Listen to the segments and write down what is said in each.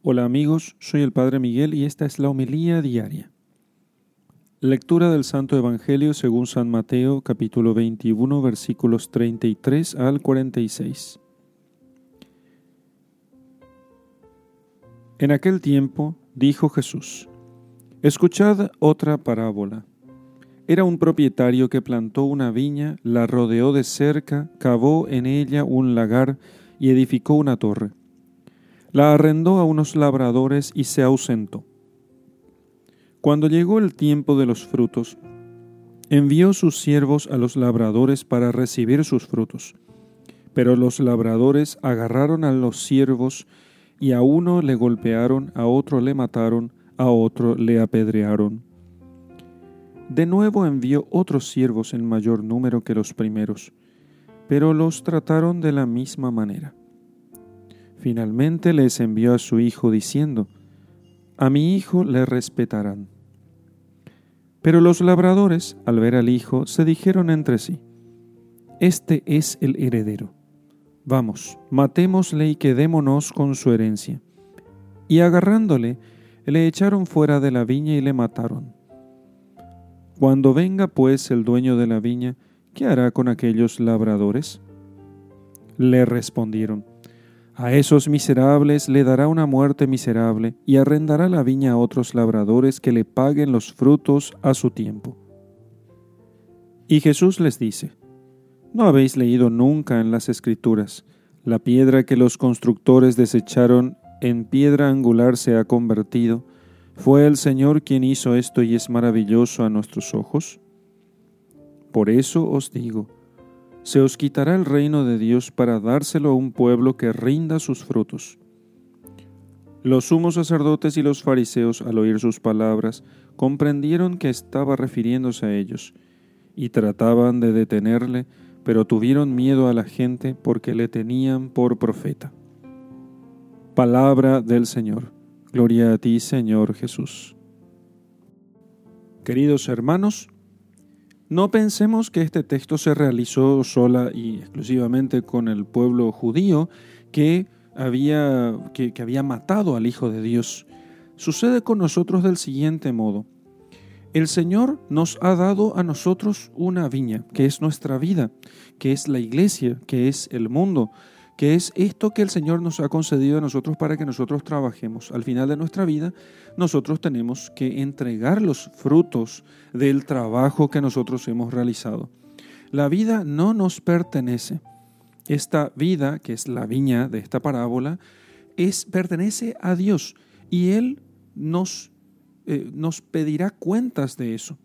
Hola amigos, soy el Padre Miguel y esta es la homilía diaria. Lectura del Santo Evangelio según San Mateo capítulo 21 versículos 33 al 46. En aquel tiempo dijo Jesús, Escuchad otra parábola. Era un propietario que plantó una viña, la rodeó de cerca, cavó en ella un lagar y edificó una torre la arrendó a unos labradores y se ausentó. Cuando llegó el tiempo de los frutos, envió sus siervos a los labradores para recibir sus frutos. Pero los labradores agarraron a los siervos y a uno le golpearon, a otro le mataron, a otro le apedrearon. De nuevo envió otros siervos en mayor número que los primeros, pero los trataron de la misma manera. Finalmente les envió a su hijo diciendo, A mi hijo le respetarán. Pero los labradores, al ver al hijo, se dijeron entre sí, Este es el heredero. Vamos, matémosle y quedémonos con su herencia. Y agarrándole, le echaron fuera de la viña y le mataron. Cuando venga pues el dueño de la viña, ¿qué hará con aquellos labradores? Le respondieron, a esos miserables le dará una muerte miserable y arrendará la viña a otros labradores que le paguen los frutos a su tiempo. Y Jesús les dice, ¿no habéis leído nunca en las Escrituras, la piedra que los constructores desecharon en piedra angular se ha convertido? ¿Fue el Señor quien hizo esto y es maravilloso a nuestros ojos? Por eso os digo, se os quitará el reino de Dios para dárselo a un pueblo que rinda sus frutos. Los sumos sacerdotes y los fariseos, al oír sus palabras, comprendieron que estaba refiriéndose a ellos, y trataban de detenerle, pero tuvieron miedo a la gente porque le tenían por profeta. Palabra del Señor. Gloria a ti, Señor Jesús. Queridos hermanos, no pensemos que este texto se realizó sola y exclusivamente con el pueblo judío que había, que, había matado al Hijo de Dios. Sucede con nosotros del siguiente modo. El Señor nos ha dado a nosotros una viña, que es nuestra vida, que es la iglesia, que es el mundo, que es esto que el Señor nos ha concedido a nosotros para que nosotros trabajemos. Al final de nuestra vida, nosotros tenemos que entregar los frutos del trabajo que nosotros hemos realizado. La vida no nos pertenece. Esta vida, que es la viña de esta parábola, es, pertenece a Dios y Él nos, eh, nos pedirá cuentas de eso.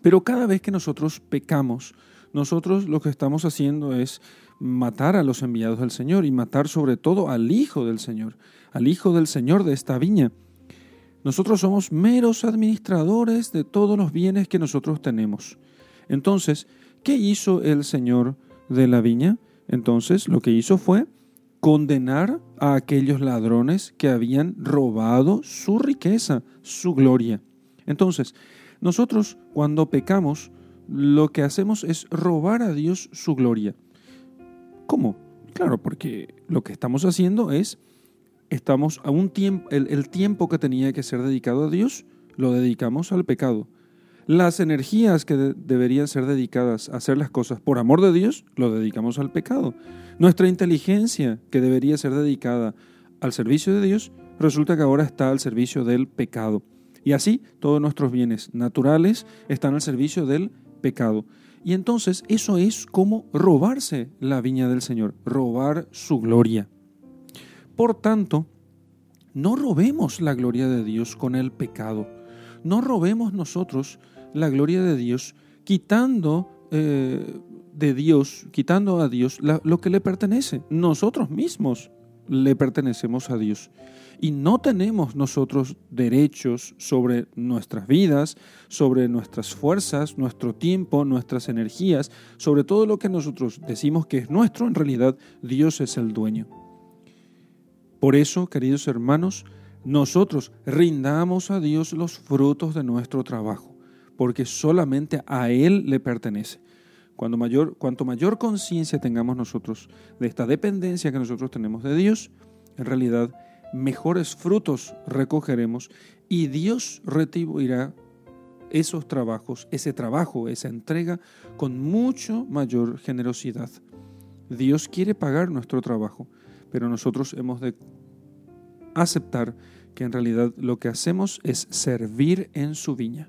Pero cada vez que nosotros pecamos, nosotros lo que estamos haciendo es matar a los enviados del Señor y matar sobre todo al Hijo del Señor, al Hijo del Señor de esta viña. Nosotros somos meros administradores de todos los bienes que nosotros tenemos. Entonces, ¿qué hizo el Señor de la viña? Entonces, lo que hizo fue condenar a aquellos ladrones que habían robado su riqueza, su gloria. Entonces, nosotros cuando pecamos, lo que hacemos es robar a Dios su gloria. ¿Cómo? Claro, porque lo que estamos haciendo es, estamos a un tiempo, el, tiempo que tenía que ser dedicado a Dios, lo dedicamos al pecado. Las energías que deberían ser dedicadas a hacer las cosas por amor de Dios, lo dedicamos al pecado. Nuestra inteligencia que debería ser dedicada al servicio de Dios, resulta que ahora está al servicio del pecado. Y así todos nuestros bienes naturales están al servicio del pecado. Y entonces eso es como robarse la viña del Señor, robar su gloria. Por tanto, no robemos la gloria de Dios con el pecado. No robemos nosotros la gloria de Dios quitando eh, de Dios, quitando a Dios lo que le pertenece. Nosotros mismos le pertenecemos a Dios y no tenemos nosotros derechos sobre nuestras vidas, sobre nuestras fuerzas, nuestro tiempo, nuestras energías, sobre todo lo que nosotros decimos que es nuestro, en realidad Dios es el dueño. Por eso, queridos hermanos, nosotros rindamos a Dios los frutos de nuestro trabajo, porque solamente a Él le pertenece. Cuando mayor, cuanto mayor conciencia tengamos nosotros de esta dependencia que nosotros tenemos de Dios, en realidad mejores frutos recogeremos y Dios retribuirá esos trabajos, ese trabajo, esa entrega con mucho mayor generosidad. Dios quiere pagar nuestro trabajo, pero nosotros hemos de aceptar que en realidad lo que hacemos es servir en su viña.